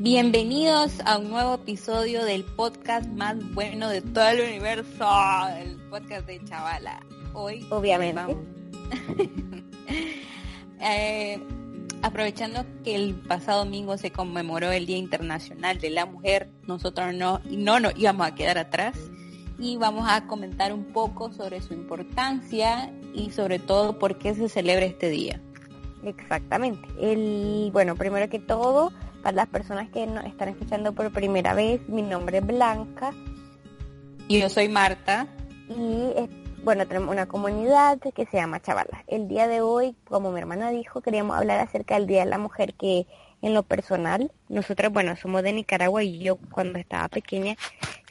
Bienvenidos a un nuevo episodio del podcast más bueno de todo el universo, el podcast de Chavala. Hoy, obviamente, eh, aprovechando que el pasado domingo se conmemoró el Día Internacional de la Mujer, nosotros no, no nos íbamos a quedar atrás y vamos a comentar un poco sobre su importancia y sobre todo por qué se celebra este día. Exactamente. El, bueno, primero que todo, para las personas que nos están escuchando por primera vez, mi nombre es Blanca. Y yo soy Marta. Y bueno, tenemos una comunidad que se llama Chavala. El día de hoy, como mi hermana dijo, queríamos hablar acerca del Día de la Mujer que en lo personal, nosotros, bueno, somos de Nicaragua y yo cuando estaba pequeña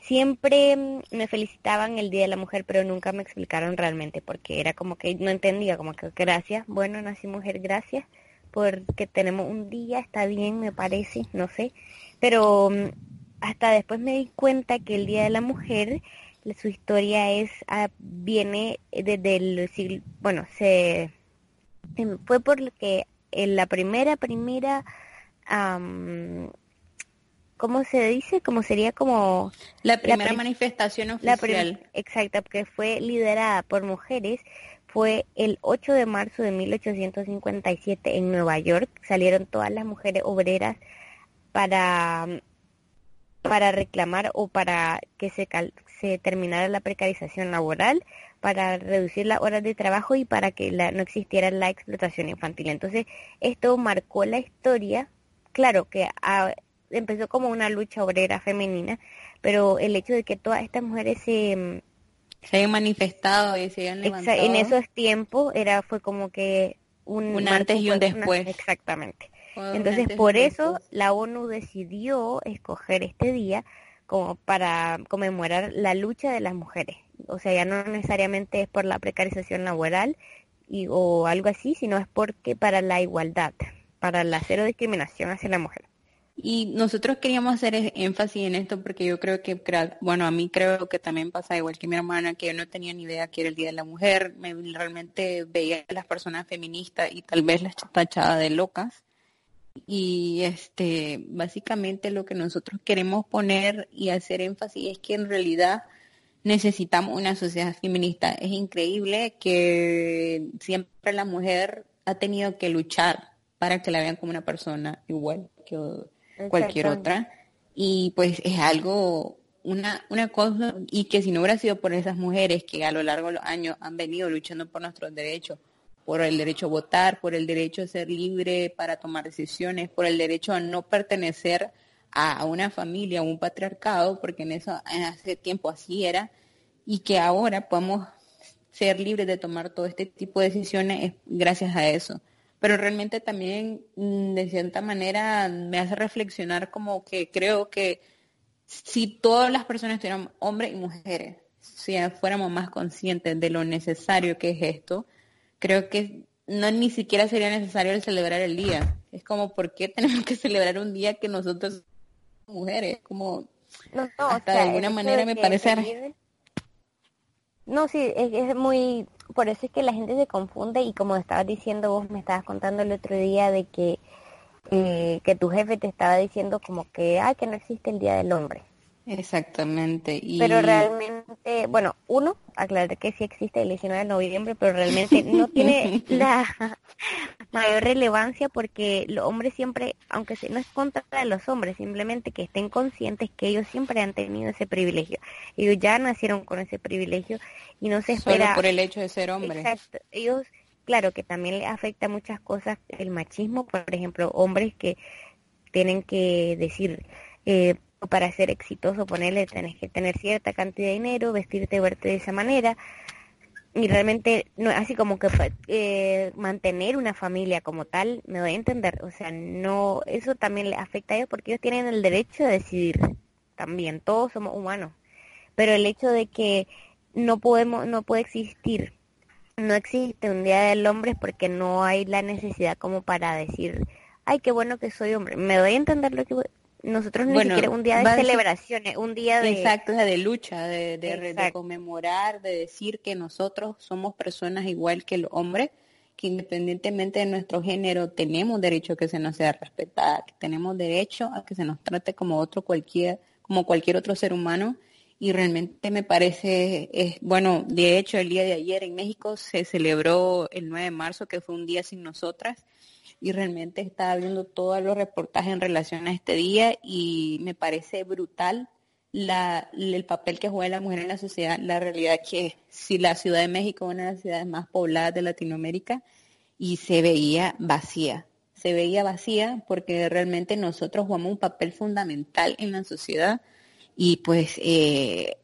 siempre mm, me felicitaban el Día de la Mujer, pero nunca me explicaron realmente porque era como que no entendía, como que gracias, bueno, nací mujer, gracias, porque tenemos un día, está bien, me parece, no sé, pero mm, hasta después me di cuenta que el Día de la Mujer, su historia es, ah, viene desde el siglo, bueno, se, em, fue porque en la primera, primera, ¿cómo se dice? Como sería como... La primera manifestación oficial. La exacto, porque fue liderada por mujeres. Fue el 8 de marzo de 1857 en Nueva York. Salieron todas las mujeres obreras para, para reclamar o para que se, se terminara la precarización laboral, para reducir las horas de trabajo y para que la, no existiera la explotación infantil. Entonces, esto marcó la historia. Claro que a, empezó como una lucha obrera femenina, pero el hecho de que todas estas mujeres se mm, se hayan manifestado y se hayan levantado. En esos tiempos era fue como que un, antes y un después. exactamente. Entonces por eso la ONU decidió escoger este día como para conmemorar la lucha de las mujeres. O sea, ya no necesariamente es por la precarización laboral y, o algo así, sino es porque para la igualdad, para la cero discriminación hacia la mujer. Y nosotros queríamos hacer énfasis en esto porque yo creo que, bueno, a mí creo que también pasa igual que mi hermana, que yo no tenía ni idea que era el Día de la Mujer, me realmente veía a las personas feministas y tal vez las tachaba de locas. Y este, básicamente lo que nosotros queremos poner y hacer énfasis es que en realidad necesitamos una sociedad feminista. Es increíble que siempre la mujer ha tenido que luchar para que la vean como una persona igual que cualquier otra. Y pues es algo, una, una cosa, y que si no hubiera sido por esas mujeres que a lo largo de los años han venido luchando por nuestros derechos, por el derecho a votar, por el derecho a ser libre para tomar decisiones, por el derecho a no pertenecer a una familia, a un patriarcado, porque en eso hace tiempo así era, y que ahora podemos ser libres de tomar todo este tipo de decisiones gracias a eso pero realmente también mm, de cierta manera me hace reflexionar como que creo que si todas las personas estuvieran hombres y mujeres, si fuéramos más conscientes de lo necesario que es esto, creo que no ni siquiera sería necesario celebrar el día. Es como, ¿por qué tenemos que celebrar un día que nosotros somos mujeres? Como, no, hasta de alguna manera me parece... No, sí, es muy por eso es que la gente se confunde y como estabas diciendo vos, me estabas contando el otro día de que, eh, que tu jefe te estaba diciendo como que, ah, que no existe el Día del Hombre. Exactamente. Pero realmente, bueno, uno, aclarar que sí existe el 19 de noviembre, pero realmente no tiene la mayor relevancia porque los hombres siempre, aunque no es contra de los hombres, simplemente que estén conscientes que ellos siempre han tenido ese privilegio. Ellos ya nacieron con ese privilegio y no se espera... Solo por el hecho de ser hombres. Exacto. Ellos, claro que también les afecta muchas cosas el machismo, por ejemplo, hombres que tienen que decir... Eh, para ser exitoso, ponerle, tenés que tener cierta cantidad de dinero, vestirte, verte de esa manera. y realmente no así como que eh, mantener una familia como tal me doy a entender. O sea no eso también le afecta a ellos porque ellos tienen el derecho de decidir también. Todos somos humanos. Pero el hecho de que no podemos no puede existir no existe un día del hombre porque no hay la necesidad como para decir ay qué bueno que soy hombre me doy a entender lo que nosotros ni siquiera un día de celebraciones, un día de... Exacto, de lucha, de, de, conmemorar, de decir que nosotros somos personas igual que el hombre, que independientemente de nuestro género tenemos derecho a que se nos sea respetada, que tenemos derecho a que se nos trate como otro cualquier, como cualquier otro ser humano. Y realmente me parece, es, bueno, de hecho el día de ayer en México se celebró el 9 de marzo, que fue un día sin nosotras, y realmente estaba viendo todos los reportajes en relación a este día y me parece brutal la, el papel que juega la mujer en la sociedad. La realidad que si la Ciudad de México es una de las ciudades más pobladas de Latinoamérica y se veía vacía, se veía vacía porque realmente nosotros jugamos un papel fundamental en la sociedad y pues eh,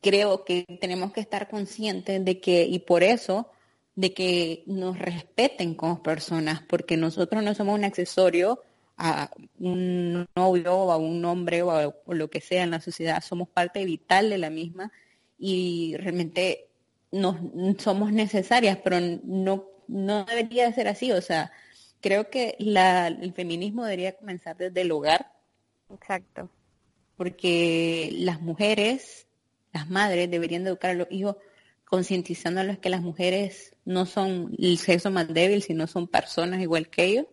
creo que tenemos que estar conscientes de que, y por eso, de que nos respeten como personas, porque nosotros no somos un accesorio a un novio o a un hombre o, a, lo que sea en la sociedad, somos parte vital de la misma y realmente nos, somos necesarias, pero no, no debería ser así, o sea, creo que la, el feminismo debería comenzar desde el hogar. Exacto. Porque las mujeres, las madres deberían educar a los hijos concientizándoles que las mujeres no son el sexo más débil, sino son personas igual que ellos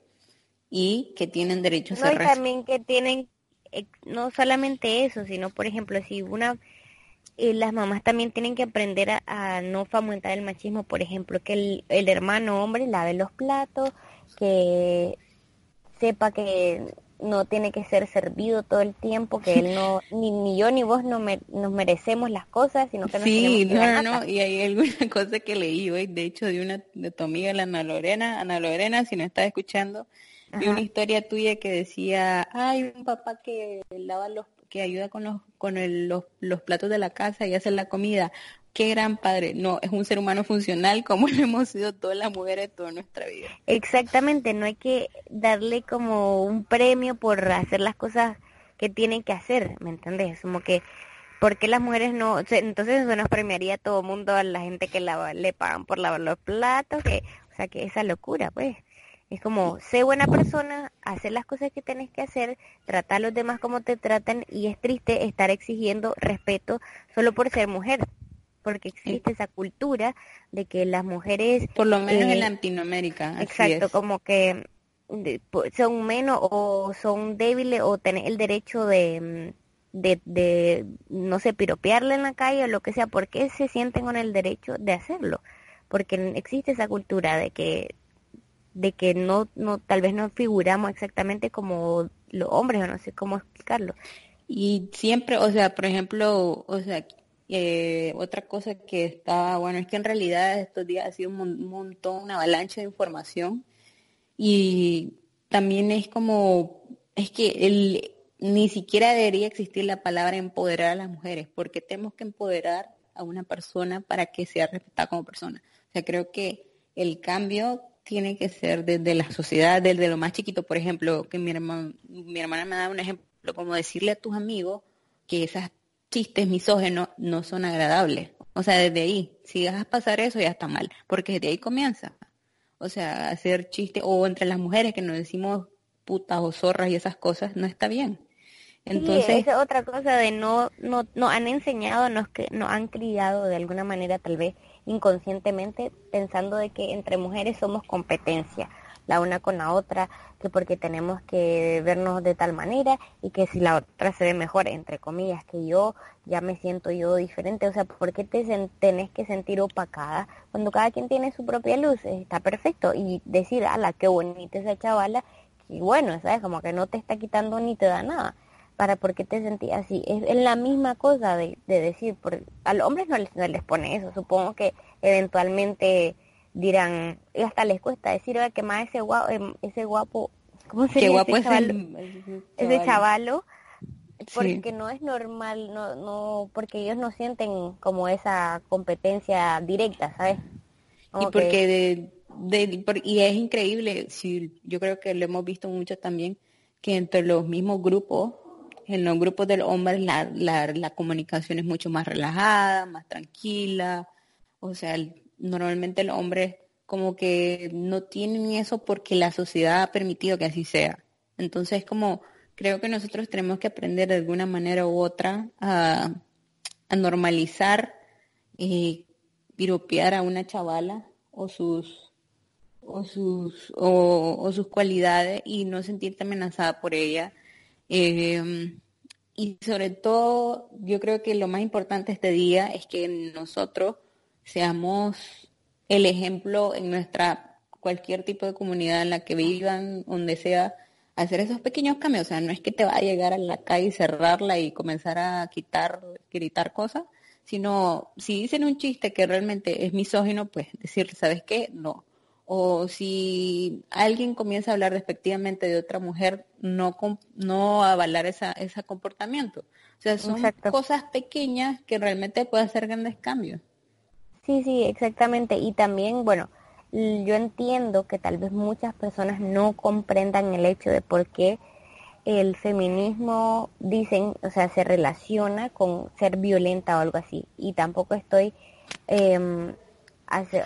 y que tienen derechos no, y también que tienen eh, no solamente eso, sino por ejemplo si una eh, las mamás también tienen que aprender a, no fomentar el machismo, por ejemplo, que el, el hermano hombre lave los platos, que sepa que no tiene que ser servido todo el tiempo, que él no, ni, ni yo ni vos no nos merecemos las cosas, sino que nos Sí, no, no, y hay alguna cosa que leí hoy, de hecho, de una, de tu amiga, la Ana Lorena, Ana Lorena, si no estás escuchando, vi una historia tuya que decía, hay un papá que lava los, que ayuda con los, con el, los, los platos de la casa y hace la comida, qué gran padre. No, es un ser humano funcional como lo hemos sido todas las mujeres toda nuestra vida. Exactamente, no hay que darle como un premio por hacer las cosas que tienen que hacer, ¿me entendés? Como que, ¿por qué las mujeres no? Entonces eso nos premiaría a todo mundo, a la gente que lava, le pagan por lavar los platos, que, o sea, que esa locura, pues. Es como, sé buena persona, hacer las cosas que tienes que hacer, tratar a los demás como te tratan y es triste estar exigiendo respeto solo por ser mujer porque existe esa cultura de que las mujeres... Por lo menos en eh, Latinoamérica. Exacto, como que son menos o son débiles o tienen el derecho de, de, de, no sé, piropearle en la calle o lo que sea, porque se sienten con el derecho de hacerlo? Porque existe esa cultura de que de que no, no tal vez no figuramos exactamente como los hombres o no sé cómo explicarlo. Y siempre, o sea, por ejemplo, o sea, eh, otra cosa que está, bueno, es que en realidad estos días ha sido un montón, una avalancha de información y también es como, es que ni siquiera debería existir la palabra empoderar a las mujeres, porque tenemos que empoderar a una persona para que sea respetada como persona. O sea, creo que el cambio tiene que ser desde la sociedad, desde lo más chiquito. Por ejemplo, que mi, hermana, mi hermana me da un ejemplo, como decirle a tus amigos que esas chistes misógenos no son agradables. O sea, desde ahí, si dejas pasar eso ya está mal, porque desde ahí comienza. O sea, hacer chistes, o entre las mujeres que nos decimos putas o zorras y esas cosas, no está bien. Entonces, sí, es otra cosa de no, no, no han enseñado, nos, que, nos han criado de alguna manera tal vez inconscientemente pensando de que entre mujeres somos competencia la una con la otra, que porque tenemos que vernos de tal manera y que si la otra se ve mejor, entre comillas, que yo, ya me siento yo diferente. O sea, ¿por qué te tenés que sentir opacada cuando cada quien tiene su propia luz? Está perfecto. Y decir, ala, qué bonita esa chavala, y bueno, ¿sabes? Como que no te está quitando ni te da nada. ¿Para por qué te sentís así? Es, la misma cosa de, decir, por, a los hombres no les, no les pone eso. Supongo que eventualmente dirán, y hasta les cuesta decir, que más ese guapo, em, ese guapo, ¿cómo se llama? Ese, chavalo? porque no es normal, no, no, porque ellos no sienten como esa competencia directa, ¿sabes? y porque de, y es increíble, si yo creo que lo hemos visto mucho también, que entre los mismos grupos, en los grupos de los hombres la, la, comunicación es mucho más relajada, más tranquila, o sea, normalmente los hombres como que no tienen eso porque la sociedad ha permitido que así sea. Entonces, como creo que nosotros tenemos que aprender de alguna manera u otra a, normalizar y piropear a una chavala o sus o sus o, sus cualidades y no sentirte amenazada por ella eh, y sobre todo yo creo que lo más importante este día es que nosotros seamos el ejemplo en nuestra cualquier tipo de comunidad en la que vivan donde sea hacer esos pequeños cambios. O sea, no es que te va a llegar a la calle y cerrarla y comenzar a quitar, gritar cosas, sino si dicen un chiste que realmente es misógino, pues decirle, ¿sabes qué? No. O si alguien comienza a hablar despectivamente de otra mujer, no, no avalar esa, ese comportamiento. O sea, son cosas pequeñas que realmente pueden hacer grandes cambios. Sí, sí, exactamente. Y también, bueno, yo entiendo que tal vez muchas personas no comprendan el hecho de por qué el feminismo dicen, o sea, se relaciona con ser violenta o algo así. Y tampoco estoy eh,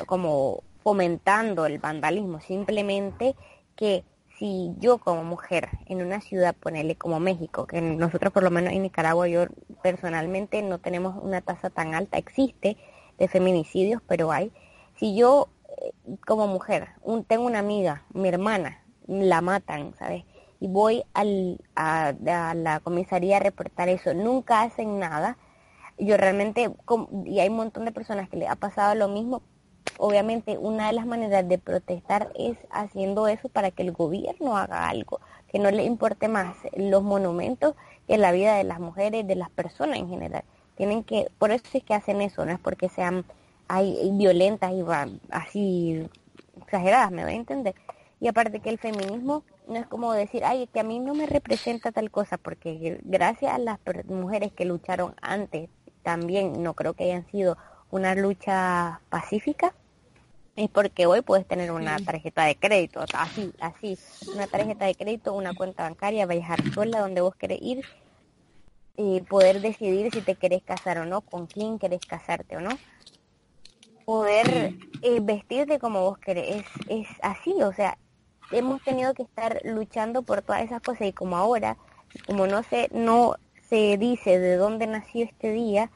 como fomentando el vandalismo, simplemente que si yo como mujer en una ciudad, ponerle como México, que nosotros por lo menos en Nicaragua, yo personalmente no tenemos una tasa tan alta, existe de feminicidios, pero hay. Si yo como mujer, un, tengo una amiga, mi hermana, la matan, ¿sabes? Y voy al, a, la comisaría a reportar eso, nunca hacen nada. Yo realmente, y hay un montón de personas que le ha pasado lo mismo, obviamente una de las maneras de protestar es haciendo eso para que el gobierno haga algo, que no le importe más los monumentos que la vida de las mujeres, de las personas en general. Tienen que, por eso es que hacen eso, no es porque sean hay violentas y así exageradas, me voy a entender. Y aparte que el feminismo no es como decir, ay, que a mí no me representa tal cosa, porque gracias a las mujeres que lucharon antes, también no creo que hayan sido una lucha pacífica, es porque hoy puedes tener una tarjeta de crédito, así, así, una tarjeta de crédito, una cuenta bancaria, viajar sola donde vos querés ir y poder decidir si te querés casar o no, con quién querés casarte o no. Poder eh, vestirte como vos querés. Es, es así, o sea, hemos tenido que estar luchando por todas esas cosas y como ahora, como no se, no se dice de dónde nació este día,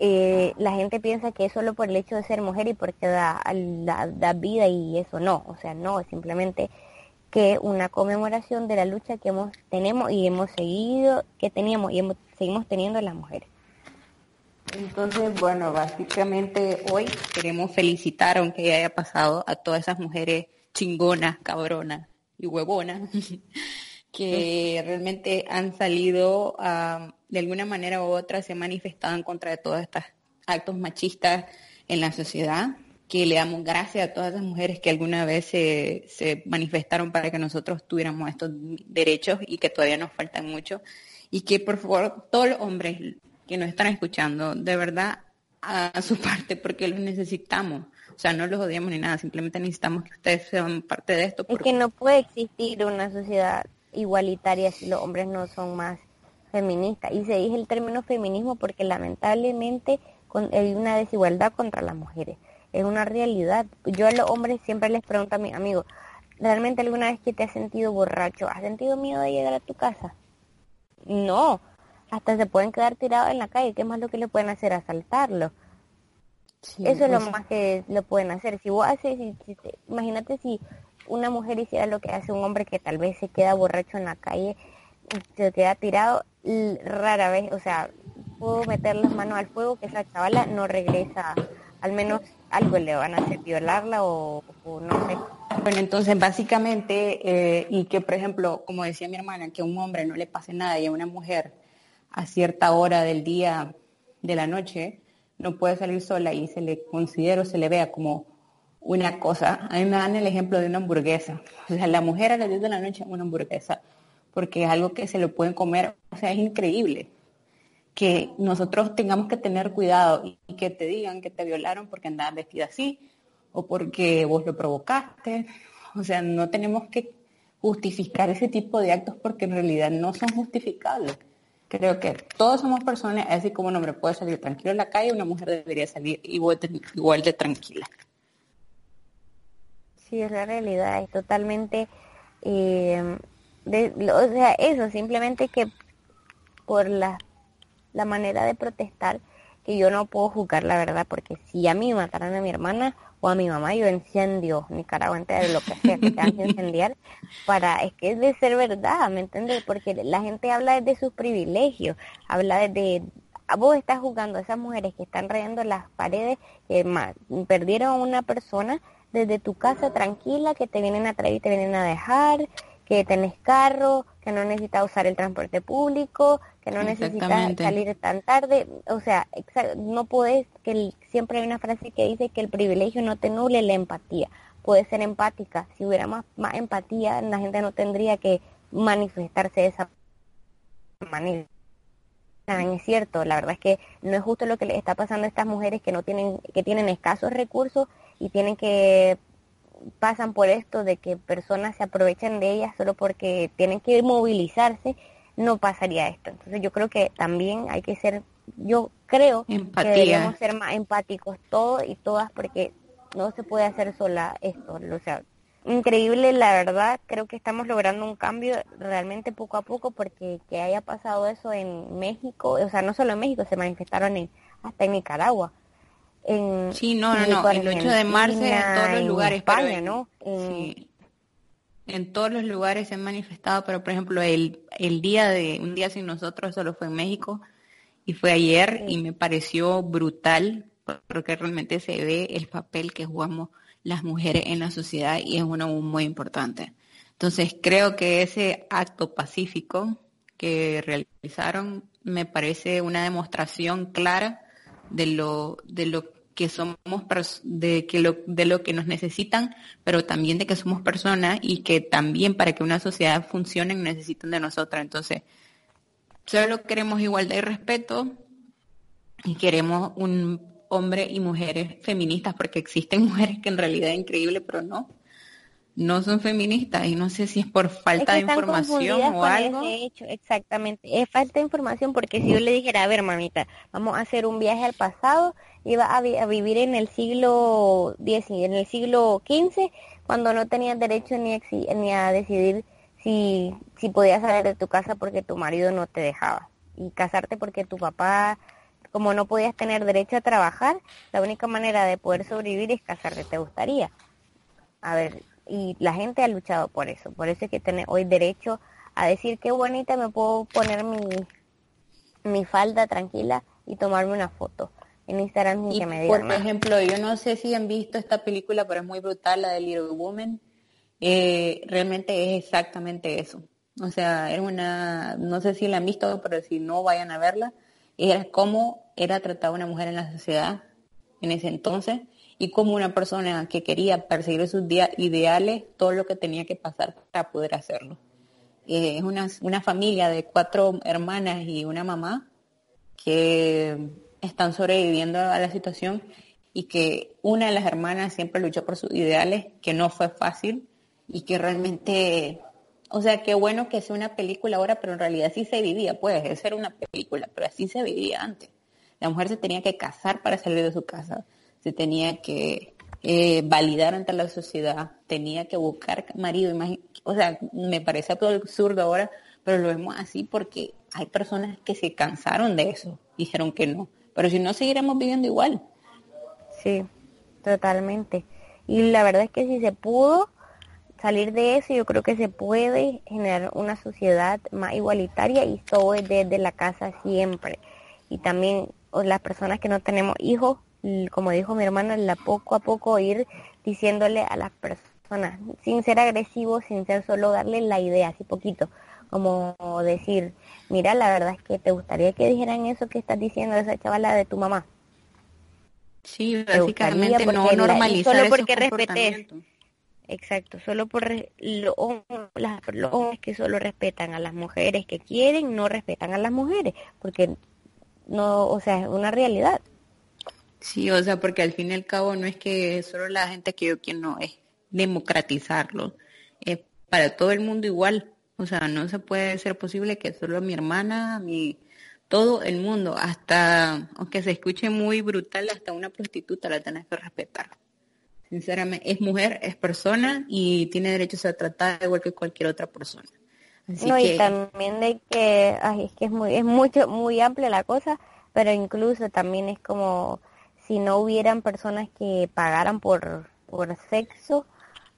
eh, la gente piensa que es solo por el hecho de ser mujer y porque da, da, vida y eso no, o sea, no, es simplemente que una conmemoración de la lucha que hemos tenemos y hemos seguido, que teníamos y hemos, seguimos teniendo las mujeres. Entonces, bueno, básicamente hoy queremos felicitar, aunque haya pasado, a todas esas mujeres chingonas, cabronas y huevonas que realmente han salido de alguna manera u otra, se han manifestado en contra de todos estos actos machistas en la sociedad, que le damos gracias a todas esas mujeres que alguna vez se, se manifestaron para que nosotros tuviéramos estos derechos y que todavía nos faltan mucho y que por favor todos los hombres que nos están escuchando, de verdad, a su parte, porque los necesitamos. O sea, no los odiamos ni nada, simplemente necesitamos que ustedes sean parte de esto. Es que no puede existir una sociedad igualitaria si los hombres no son más feministas. Y se dice el término feminismo porque lamentablemente hay una desigualdad contra las mujeres. Es una realidad. Yo a los hombres siempre les pregunto a mis amigos, ¿realmente alguna vez que te has sentido borracho, has sentido miedo de llegar a tu casa? No, hasta se pueden quedar tirados en la calle, ¿qué más lo que le pueden hacer? Asaltarlo. Eso es lo pues más que lo pueden hacer. Si vos haces, imagínate si una mujer hiciera lo que hace un hombre que tal vez se queda borracho en la calle, se queda tirado, rara vez, o sea, puedo meter las manos al fuego que esa chavala no regresa, al menos algo le van a hacer, violarla o, no sé. Bueno, entonces básicamente, eh, y que por ejemplo, como decía mi hermana, que a un hombre no le pase nada y a una mujer a cierta hora del día, de la noche, no puede salir sola y se le considera se le vea como una cosa. A mí me dan el ejemplo de una hamburguesa. O sea, la mujer a las 10 de la noche una hamburguesa. porque es algo que se lo pueden comer, o sea, es increíble que nosotros tengamos que tener cuidado y que te digan que te violaron porque andabas vestida así o porque vos lo provocaste. O sea, no tenemos que justificar ese tipo de actos porque en realidad no son justificables. Creo que todos somos personas, así como un hombre puede salir tranquilo en la calle, una mujer debería salir igual de, igual de tranquila. Sí, es la realidad, es totalmente, eh, o sea, eso, simplemente que por la, la manera de protestar, que yo no puedo juzgar la verdad, porque si a mí mataran a mi hermana o a mi mamá, yo enciendio Nicaragua de lo que sea que tengan que incendiar, para, es que es de ser verdad, ¿me entiendes? Porque la gente habla desde sus privilegios, habla desde, vos estás jugando a esas mujeres que están rayando las paredes, que perdieron a una persona desde tu casa tranquila, que te vienen a traer y te vienen a dejar, que tenés carro, que no necesitas usar el transporte público, que no necesitas salir tan tarde, o sea, no puedes, que siempre hay una frase que dice que el privilegio no te nule la empatía, puede ser empática, si hubiera más, más empatía la gente no tendría que manifestarse de esa manera. Es cierto, la verdad es que no es justo lo que le está pasando a estas mujeres que no tienen, que tienen escasos recursos y tienen que pasan por esto de que personas se aprovechen de ellas solo porque tienen que movilizarse, no pasaría esto. Entonces yo creo que también hay que ser, yo creo que deberíamos ser más empáticos todos y todas porque no se puede hacer sola esto. O sea, increíble la verdad, creo que estamos logrando un cambio realmente poco a poco porque que haya pasado eso en México, o sea, no solo en México, se manifestaron en, hasta en Nicaragua sí, no, no, no, el 8 de marzo en todos los lugares. España, ¿no? Sí. En todos los lugares se han manifestado, pero por ejemplo el, el día de Un Día Sin Nosotros solo fue en México y fue ayer y me pareció brutal porque realmente se ve el papel que jugamos las mujeres en la sociedad y es uno muy importante. Entonces creo que ese acto pacífico que realizaron me parece una demostración clara de lo, de lo que somos de que lo de lo que nos necesitan, pero también de que somos personas y que también para que una sociedad funcione necesitan de nosotras. Entonces, solo queremos igualdad y respeto y queremos un hombre y mujeres feministas porque existen mujeres que en realidad es increíble, pero no no son feministas y no sé si es por falta de información o algo. Hecho, exactamente, es falta de información porque si yo le dijera, a ver, mamita, vamos a hacer un viaje al pasado, iba a, a vivir en el siglo X, en el siglo XV, cuando no tenías derecho ni, ni a decidir si, si podías salir de tu casa porque tu marido no te dejaba y casarte porque tu papá como no podías tener derecho a trabajar, la única manera de poder sobrevivir es casarte, ¿te gustaría? A ver, y la gente ha luchado por eso. Por eso es que tiene hoy derecho a decir qué bonita me puedo poner mi, mi falda tranquila y tomarme una foto en Instagram y que me digan. Por ejemplo, yo no sé si han visto esta película, pero es muy brutal, la de Little Woman. Eh, realmente es exactamente eso. O sea, era una, no sé si la han visto, pero si no, vayan a verla. Era cómo era tratada una mujer en la sociedad en ese entonces y como una persona que quería perseguir sus ideales, todo lo que tenía que pasar para poder hacerlo. Eh, es una, una familia de cuatro hermanas y una mamá que están sobreviviendo a la situación y que una de las hermanas siempre luchó por sus ideales, que no fue fácil y que realmente, o sea, qué bueno que sea una película ahora, pero en realidad sí se vivía, puede ser una película, pero así se vivía antes. La mujer se tenía que casar para salir de su casa, se tenía que eh, validar ante la sociedad, tenía que buscar marido, o sea, me parece absurdo ahora, pero lo vemos así porque hay personas que se cansaron de eso, dijeron que no, pero si no seguiremos viviendo igual. Sí, totalmente. Y la verdad es que si se pudo salir de eso, yo creo que se puede generar una sociedad más igualitaria y todo es desde la casa siempre. Y también las personas que no tenemos hijos, como dijo mi hermana, la poco a poco ir diciéndole a las personas, sin ser agresivo, sin ser solo darle la idea, así poquito, como decir, mira, la verdad es que te gustaría que dijeran eso que estás diciendo esa chavala de tu mamá. Sí, básicamente no normalizar solo porque respetes. Exacto, solo por los hombres que solo respetan a las mujeres que quieren, no respetan a las mujeres, porque no, o sea, es una realidad. Sí, o sea, porque al fin y al cabo no es que solo la gente que yo quiero, no, es democratizarlo. Es para todo el mundo igual. O sea, no se puede ser posible que solo mi hermana, mi todo el mundo, hasta, aunque se escuche muy brutal, hasta una prostituta la tenés que respetar. Sinceramente, es mujer, es persona y tiene derecho a ser tratada igual que cualquier otra persona. no, y también de que, ay, es que es muy, es mucho, muy amplia la cosa, pero incluso también es como si no hubieran personas que pagaran por, por sexo,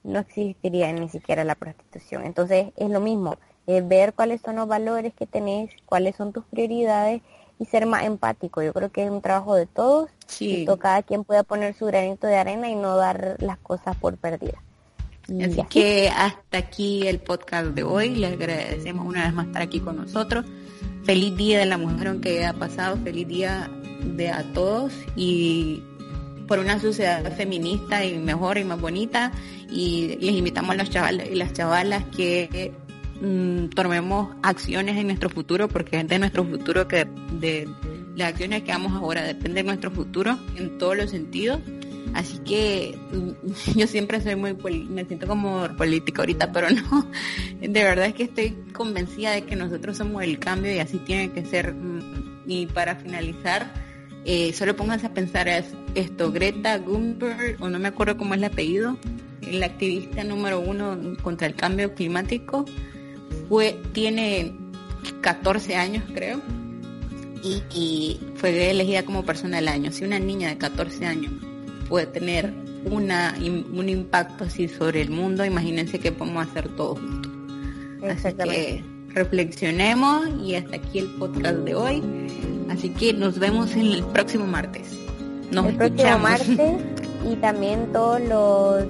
no existiría ni siquiera la prostitución. Entonces es lo mismo, es ver cuáles son los valores que tenés, cuáles son tus prioridades y ser más empático. Yo creo que es un trabajo de todos y cada quien pueda poner su granito de arena y no dar las cosas por perdidas. Así que hasta aquí el podcast de hoy. Les agradecemos una vez más estar aquí con nosotros. Feliz día de la mujer aunque haya pasado. Feliz día de a todos y por una sociedad feminista y mejor y más bonita. Y les invitamos a los chavales y las chavalas que mm, tomemos acciones en nuestro futuro porque es de nuestro futuro que de las acciones que hagamos ahora depende de nuestro futuro en todos los sentidos. Así que mm, yo siempre soy muy me siento como política ahorita pero no. De verdad es que estoy convencida de que nosotros somos el cambio y así tiene que ser mm, y para finalizar eh, solo pónganse a pensar esto, Greta Thunberg, o no me acuerdo cómo es el apellido, la activista número uno contra el cambio climático, fue, tiene 14 años creo, y, fue elegida como persona del año. Si una niña de 14 años puede tener una, un impacto así sobre el mundo, imagínense qué podemos hacer todos juntos. Así que reflexionemos y hasta aquí el podcast de hoy. Así que nos vemos el próximo martes. Nos el próximo martes y también todos los,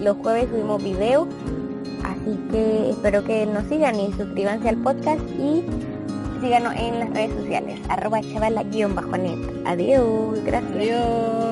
los jueves subimos video. Así que espero que nos sigan y suscríbanse al podcast y síganos en las redes sociales. Arroba chavala-net. Adiós. Gracias. Adiós.